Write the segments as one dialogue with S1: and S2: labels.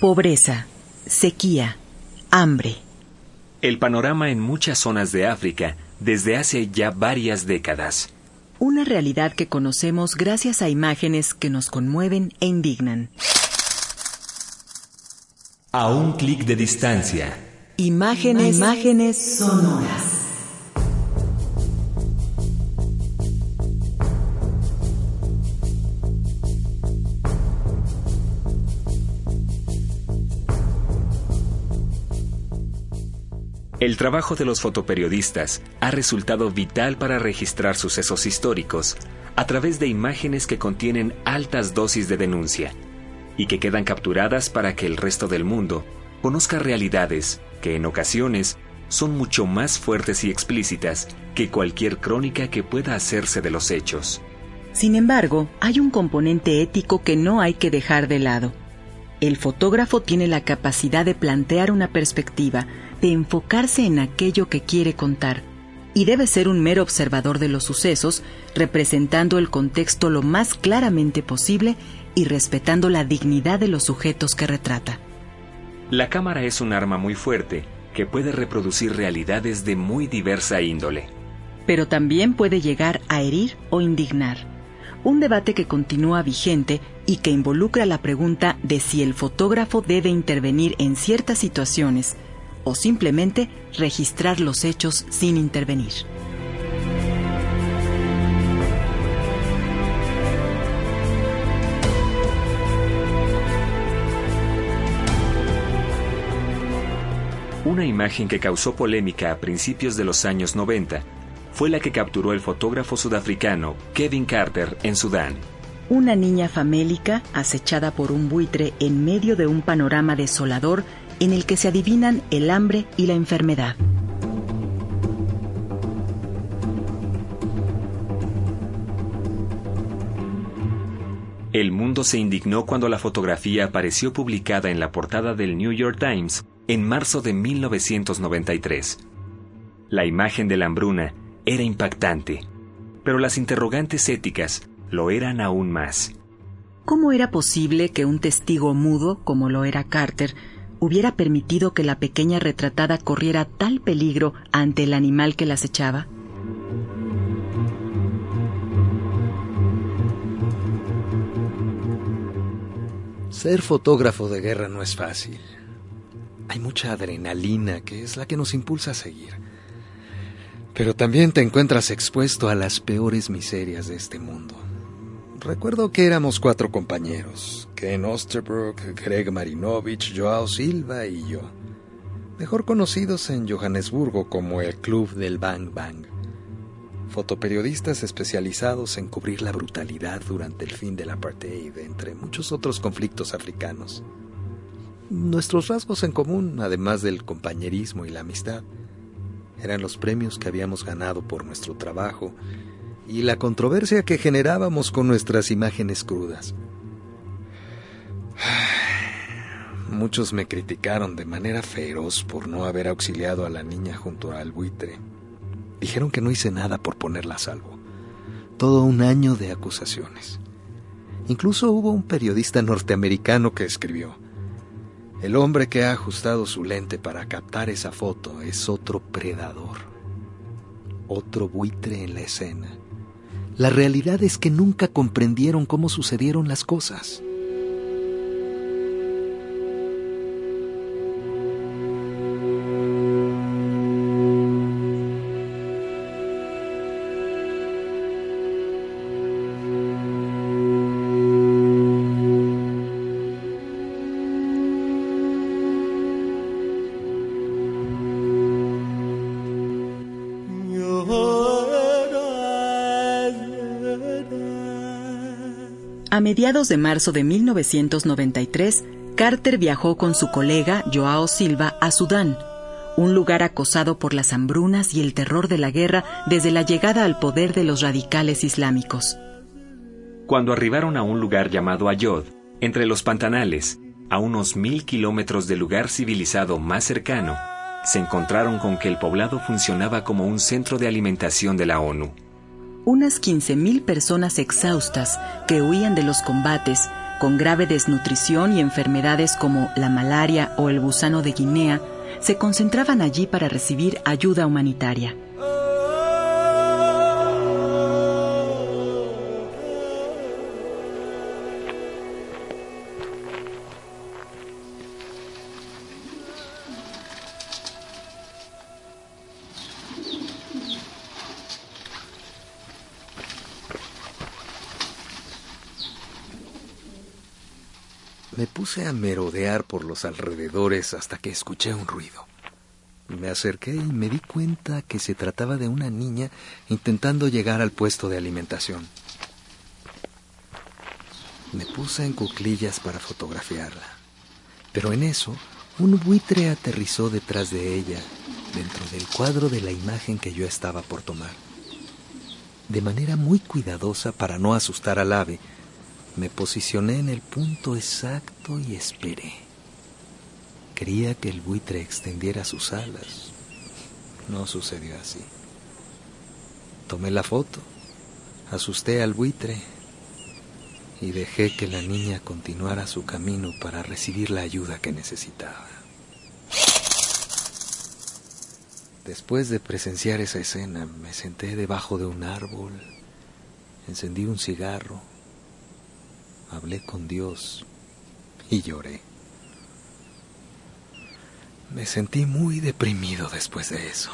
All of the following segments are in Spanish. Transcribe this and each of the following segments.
S1: Pobreza, sequía, hambre.
S2: El panorama en muchas zonas de África desde hace ya varias décadas.
S1: Una realidad que conocemos gracias a imágenes que nos conmueven e indignan.
S2: A un clic de distancia.
S1: Imágenes, imágenes sonoras.
S2: El trabajo de los fotoperiodistas ha resultado vital para registrar sucesos históricos a través de imágenes que contienen altas dosis de denuncia y que quedan capturadas para que el resto del mundo conozca realidades que en ocasiones son mucho más fuertes y explícitas que cualquier crónica que pueda hacerse de los hechos.
S1: Sin embargo, hay un componente ético que no hay que dejar de lado. El fotógrafo tiene la capacidad de plantear una perspectiva, de enfocarse en aquello que quiere contar, y debe ser un mero observador de los sucesos, representando el contexto lo más claramente posible y respetando la dignidad de los sujetos que retrata.
S2: La cámara es un arma muy fuerte que puede reproducir realidades de muy diversa índole.
S1: Pero también puede llegar a herir o indignar un debate que continúa vigente y que involucra la pregunta de si el fotógrafo debe intervenir en ciertas situaciones o simplemente registrar los hechos sin intervenir.
S2: Una imagen que causó polémica a principios de los años 90 fue la que capturó el fotógrafo sudafricano Kevin Carter en Sudán.
S1: Una niña famélica acechada por un buitre en medio de un panorama desolador en el que se adivinan el hambre y la enfermedad.
S2: El mundo se indignó cuando la fotografía apareció publicada en la portada del New York Times en marzo de 1993. La imagen de la hambruna era impactante, pero las interrogantes éticas lo eran aún más.
S1: ¿Cómo era posible que un testigo mudo, como lo era Carter, hubiera permitido que la pequeña retratada corriera tal peligro ante el animal que la acechaba?
S3: Ser fotógrafo de guerra no es fácil. Hay mucha adrenalina que es la que nos impulsa a seguir. Pero también te encuentras expuesto a las peores miserias de este mundo. Recuerdo que éramos cuatro compañeros, Ken Osterbrook, Greg Marinovich, Joao Silva y yo, mejor conocidos en Johannesburgo como el Club del Bang Bang, fotoperiodistas especializados en cubrir la brutalidad durante el fin del apartheid, entre muchos otros conflictos africanos. Nuestros rasgos en común, además del compañerismo y la amistad, eran los premios que habíamos ganado por nuestro trabajo y la controversia que generábamos con nuestras imágenes crudas. Muchos me criticaron de manera feroz por no haber auxiliado a la niña junto al buitre. Dijeron que no hice nada por ponerla a salvo. Todo un año de acusaciones. Incluso hubo un periodista norteamericano que escribió, el hombre que ha ajustado su lente para captar esa foto es otro predador, otro buitre en la escena. La realidad es que nunca comprendieron cómo sucedieron las cosas.
S1: A mediados de marzo de 1993, Carter viajó con su colega Joao Silva a Sudán, un lugar acosado por las hambrunas y el terror de la guerra desde la llegada al poder de los radicales islámicos.
S2: Cuando arribaron a un lugar llamado Ayod, entre los pantanales, a unos mil kilómetros del lugar civilizado más cercano, se encontraron con que el poblado funcionaba como un centro de alimentación de la ONU
S1: unas 15.000 personas exhaustas que huían de los combates con grave desnutrición y enfermedades como la malaria o el gusano de Guinea, se concentraban allí para recibir ayuda humanitaria.
S3: Me puse a merodear por los alrededores hasta que escuché un ruido. Me acerqué y me di cuenta que se trataba de una niña intentando llegar al puesto de alimentación. Me puse en cuclillas para fotografiarla, pero en eso un buitre aterrizó detrás de ella, dentro del cuadro de la imagen que yo estaba por tomar. De manera muy cuidadosa para no asustar al ave, me posicioné en el punto exacto y esperé. Quería que el buitre extendiera sus alas. No sucedió así. Tomé la foto, asusté al buitre y dejé que la niña continuara su camino para recibir la ayuda que necesitaba. Después de presenciar esa escena, me senté debajo de un árbol, encendí un cigarro hablé con Dios y lloré. Me sentí muy deprimido después de eso.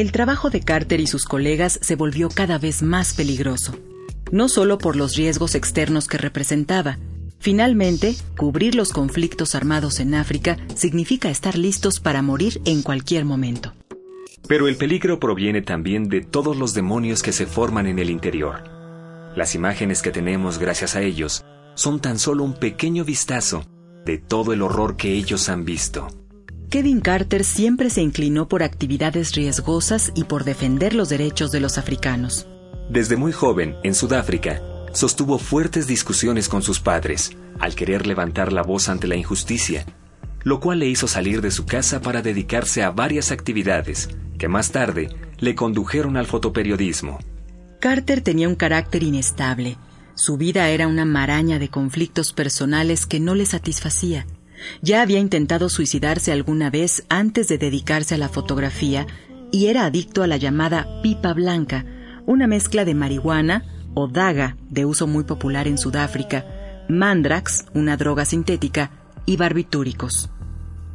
S1: El trabajo de Carter y sus colegas se volvió cada vez más peligroso, no solo por los riesgos externos que representaba. Finalmente, cubrir los conflictos armados en África significa estar listos para morir en cualquier momento.
S2: Pero el peligro proviene también de todos los demonios que se forman en el interior. Las imágenes que tenemos gracias a ellos son tan solo un pequeño vistazo de todo el horror que ellos han visto.
S1: Kevin Carter siempre se inclinó por actividades riesgosas y por defender los derechos de los africanos.
S2: Desde muy joven, en Sudáfrica, sostuvo fuertes discusiones con sus padres al querer levantar la voz ante la injusticia, lo cual le hizo salir de su casa para dedicarse a varias actividades que más tarde le condujeron al fotoperiodismo.
S1: Carter tenía un carácter inestable. Su vida era una maraña de conflictos personales que no le satisfacía. Ya había intentado suicidarse alguna vez antes de dedicarse a la fotografía y era adicto a la llamada pipa blanca, una mezcla de marihuana o daga, de uso muy popular en Sudáfrica, mandrax, una droga sintética, y barbitúricos.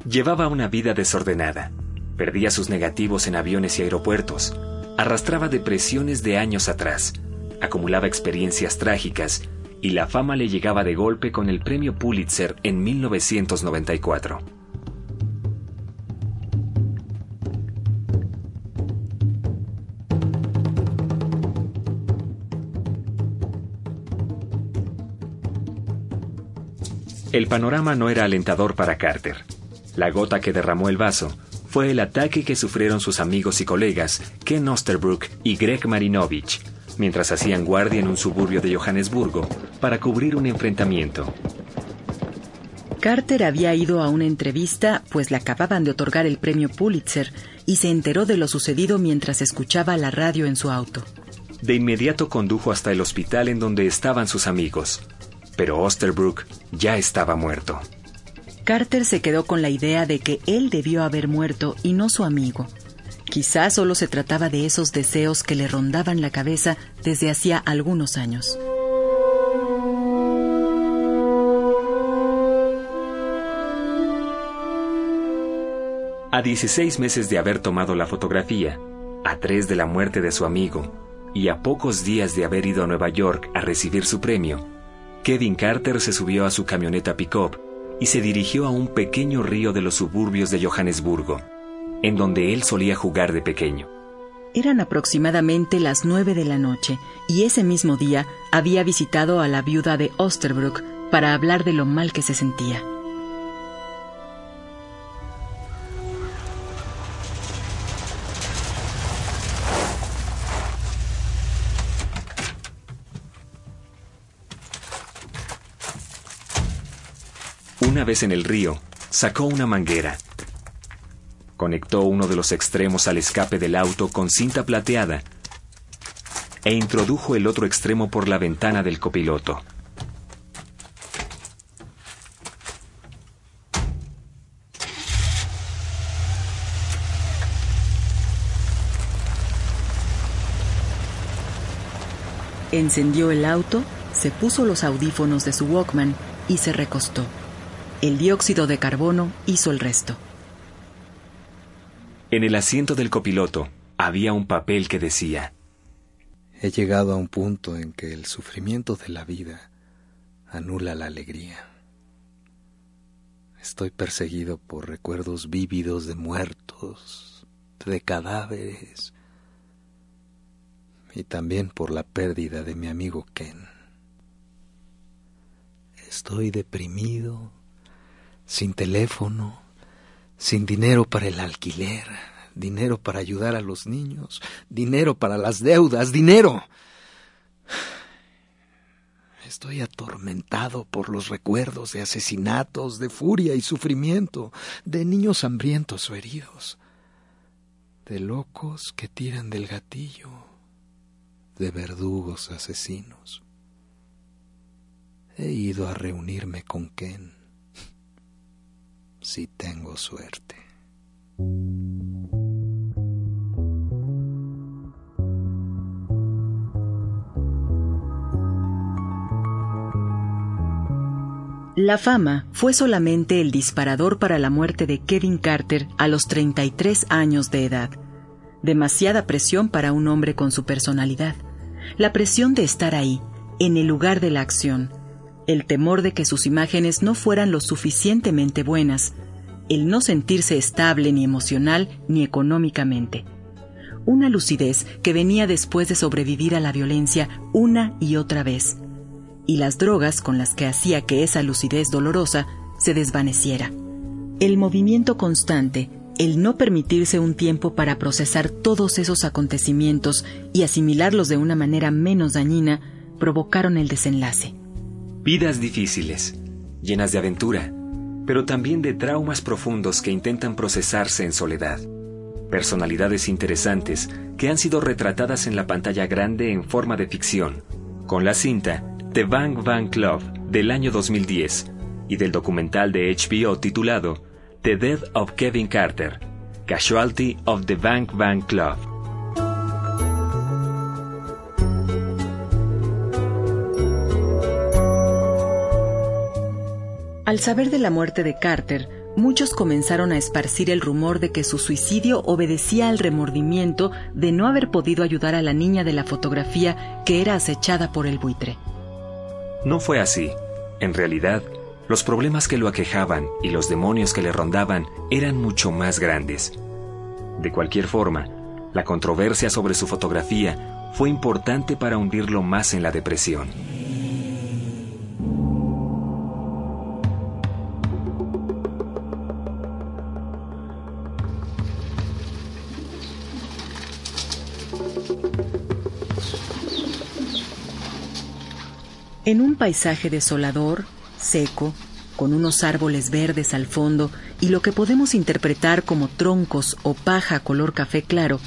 S2: Llevaba una vida desordenada. Perdía sus negativos en aviones y aeropuertos. Arrastraba depresiones de años atrás. Acumulaba experiencias trágicas y la fama le llegaba de golpe con el premio Pulitzer en 1994. El panorama no era alentador para Carter. La gota que derramó el vaso fue el ataque que sufrieron sus amigos y colegas Ken Osterbrook y Greg Marinovich, mientras hacían guardia en un suburbio de Johannesburgo para cubrir un enfrentamiento.
S1: Carter había ido a una entrevista, pues le acababan de otorgar el premio Pulitzer, y se enteró de lo sucedido mientras escuchaba la radio en su auto.
S2: De inmediato condujo hasta el hospital en donde estaban sus amigos, pero Osterbrook ya estaba muerto.
S1: Carter se quedó con la idea de que él debió haber muerto y no su amigo. Quizás solo se trataba de esos deseos que le rondaban la cabeza desde hacía algunos años.
S2: A 16 meses de haber tomado la fotografía, a tres de la muerte de su amigo y a pocos días de haber ido a Nueva York a recibir su premio, Kevin Carter se subió a su camioneta pickup y se dirigió a un pequeño río de los suburbios de Johannesburgo en donde él solía jugar de pequeño.
S1: Eran aproximadamente las nueve de la noche y ese mismo día había visitado a la viuda de Osterbrook para hablar de lo mal que se sentía.
S2: En el río, sacó una manguera. Conectó uno de los extremos al escape del auto con cinta plateada e introdujo el otro extremo por la ventana del copiloto.
S1: Encendió el auto, se puso los audífonos de su Walkman y se recostó. El dióxido de carbono hizo el resto.
S2: En el asiento del copiloto había un papel que decía,
S3: He llegado a un punto en que el sufrimiento de la vida anula la alegría. Estoy perseguido por recuerdos vívidos de muertos, de cadáveres, y también por la pérdida de mi amigo Ken. Estoy deprimido, sin teléfono, sin dinero para el alquiler, dinero para ayudar a los niños, dinero para las deudas, dinero. Estoy atormentado por los recuerdos de asesinatos, de furia y sufrimiento, de niños hambrientos o heridos, de locos que tiran del gatillo de verdugos asesinos. He ido a reunirme con Ken, si tengo suerte.
S1: La fama fue solamente el disparador para la muerte de Kevin Carter a los 33 años de edad demasiada presión para un hombre con su personalidad, la presión de estar ahí, en el lugar de la acción, el temor de que sus imágenes no fueran lo suficientemente buenas, el no sentirse estable ni emocional ni económicamente. Una lucidez que venía después de sobrevivir a la violencia una y otra vez, y las drogas con las que hacía que esa lucidez dolorosa se desvaneciera. El movimiento constante el no permitirse un tiempo para procesar todos esos acontecimientos y asimilarlos de una manera menos dañina provocaron el desenlace.
S2: Vidas difíciles, llenas de aventura, pero también de traumas profundos que intentan procesarse en soledad. Personalidades interesantes que han sido retratadas en la pantalla grande en forma de ficción, con la cinta The Bang Bang Club del año 2010 y del documental de HBO titulado The Death of Kevin Carter, Casualty of the Bank Bank Club.
S1: Al saber de la muerte de Carter, muchos comenzaron a esparcir el rumor de que su suicidio obedecía al remordimiento de no haber podido ayudar a la niña de la fotografía que era acechada por el buitre.
S2: No fue así. En realidad, los problemas que lo aquejaban y los demonios que le rondaban eran mucho más grandes. De cualquier forma, la controversia sobre su fotografía fue importante para hundirlo más en la depresión.
S1: En un paisaje desolador, seco, con unos árboles verdes al fondo y lo que podemos interpretar como troncos o paja color café claro,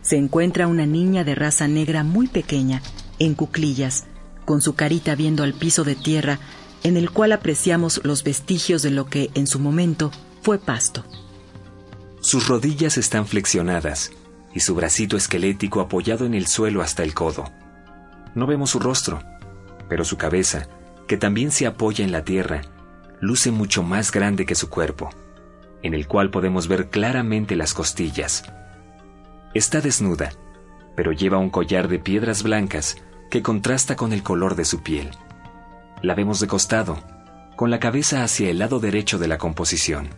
S1: se encuentra una niña de raza negra muy pequeña, en cuclillas, con su carita viendo al piso de tierra, en el cual apreciamos los vestigios de lo que en su momento fue pasto.
S2: Sus rodillas están flexionadas y su bracito esquelético apoyado en el suelo hasta el codo. No vemos su rostro, pero su cabeza, que también se apoya en la tierra, luce mucho más grande que su cuerpo, en el cual podemos ver claramente las costillas. Está desnuda, pero lleva un collar de piedras blancas que contrasta con el color de su piel. La vemos de costado, con la cabeza hacia el lado derecho de la composición.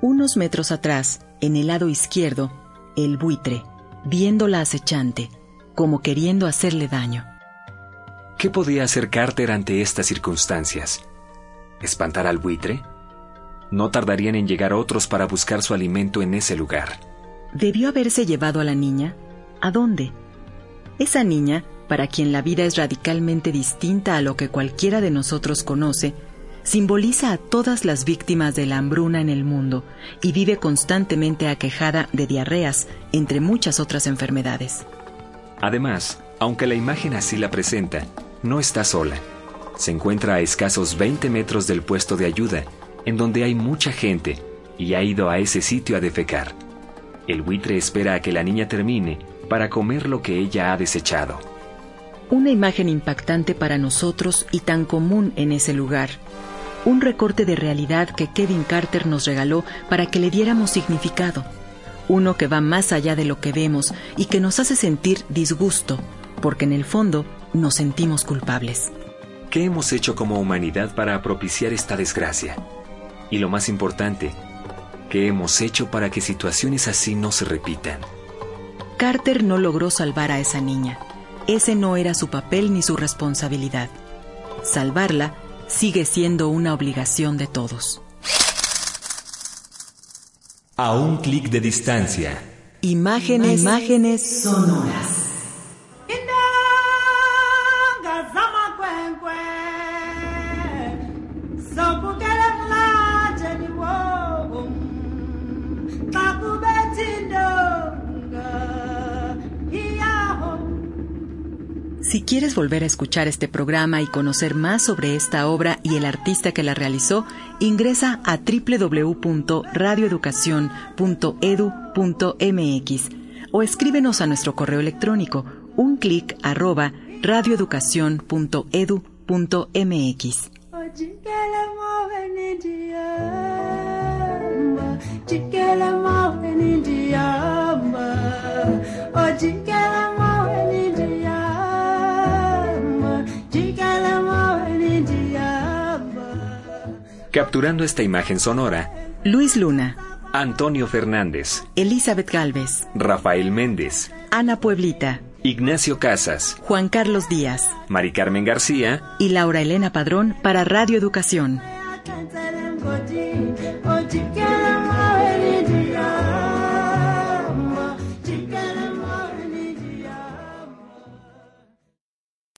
S1: Unos metros atrás, en el lado izquierdo, el buitre, viéndola acechante, como queriendo hacerle daño.
S2: ¿Qué podía hacer Carter ante estas circunstancias? ¿Espantar al buitre? No tardarían en llegar otros para buscar su alimento en ese lugar.
S1: ¿Debió haberse llevado a la niña? ¿A dónde? Esa niña, para quien la vida es radicalmente distinta a lo que cualquiera de nosotros conoce, simboliza a todas las víctimas de la hambruna en el mundo y vive constantemente aquejada de diarreas, entre muchas otras enfermedades.
S2: Además, aunque la imagen así la presenta, no está sola. Se encuentra a escasos 20 metros del puesto de ayuda, en donde hay mucha gente, y ha ido a ese sitio a defecar. El buitre espera a que la niña termine para comer lo que ella ha desechado.
S1: Una imagen impactante para nosotros y tan común en ese lugar. Un recorte de realidad que Kevin Carter nos regaló para que le diéramos significado. Uno que va más allá de lo que vemos y que nos hace sentir disgusto, porque en el fondo nos sentimos culpables.
S2: ¿Qué hemos hecho como humanidad para propiciar esta desgracia? Y lo más importante, ¿qué hemos hecho para que situaciones así no se repitan?
S1: Carter no logró salvar a esa niña. Ese no era su papel ni su responsabilidad. Salvarla sigue siendo una obligación de todos.
S2: A un clic de distancia.
S1: Imágenes, imágenes sonoras. Si quieres volver a escuchar este programa y conocer más sobre esta obra y el artista que la realizó, ingresa a www.radioeducacion.edu.mx o escríbenos a nuestro correo electrónico un clic arroba radioeducacion.edu.mx.
S2: Capturando esta imagen sonora,
S1: Luis Luna,
S2: Antonio Fernández,
S1: Elizabeth Galvez,
S2: Rafael Méndez,
S1: Ana Pueblita,
S2: Ignacio Casas,
S1: Juan Carlos Díaz,
S2: Mari Carmen García
S1: y Laura Elena Padrón para Radio Educación.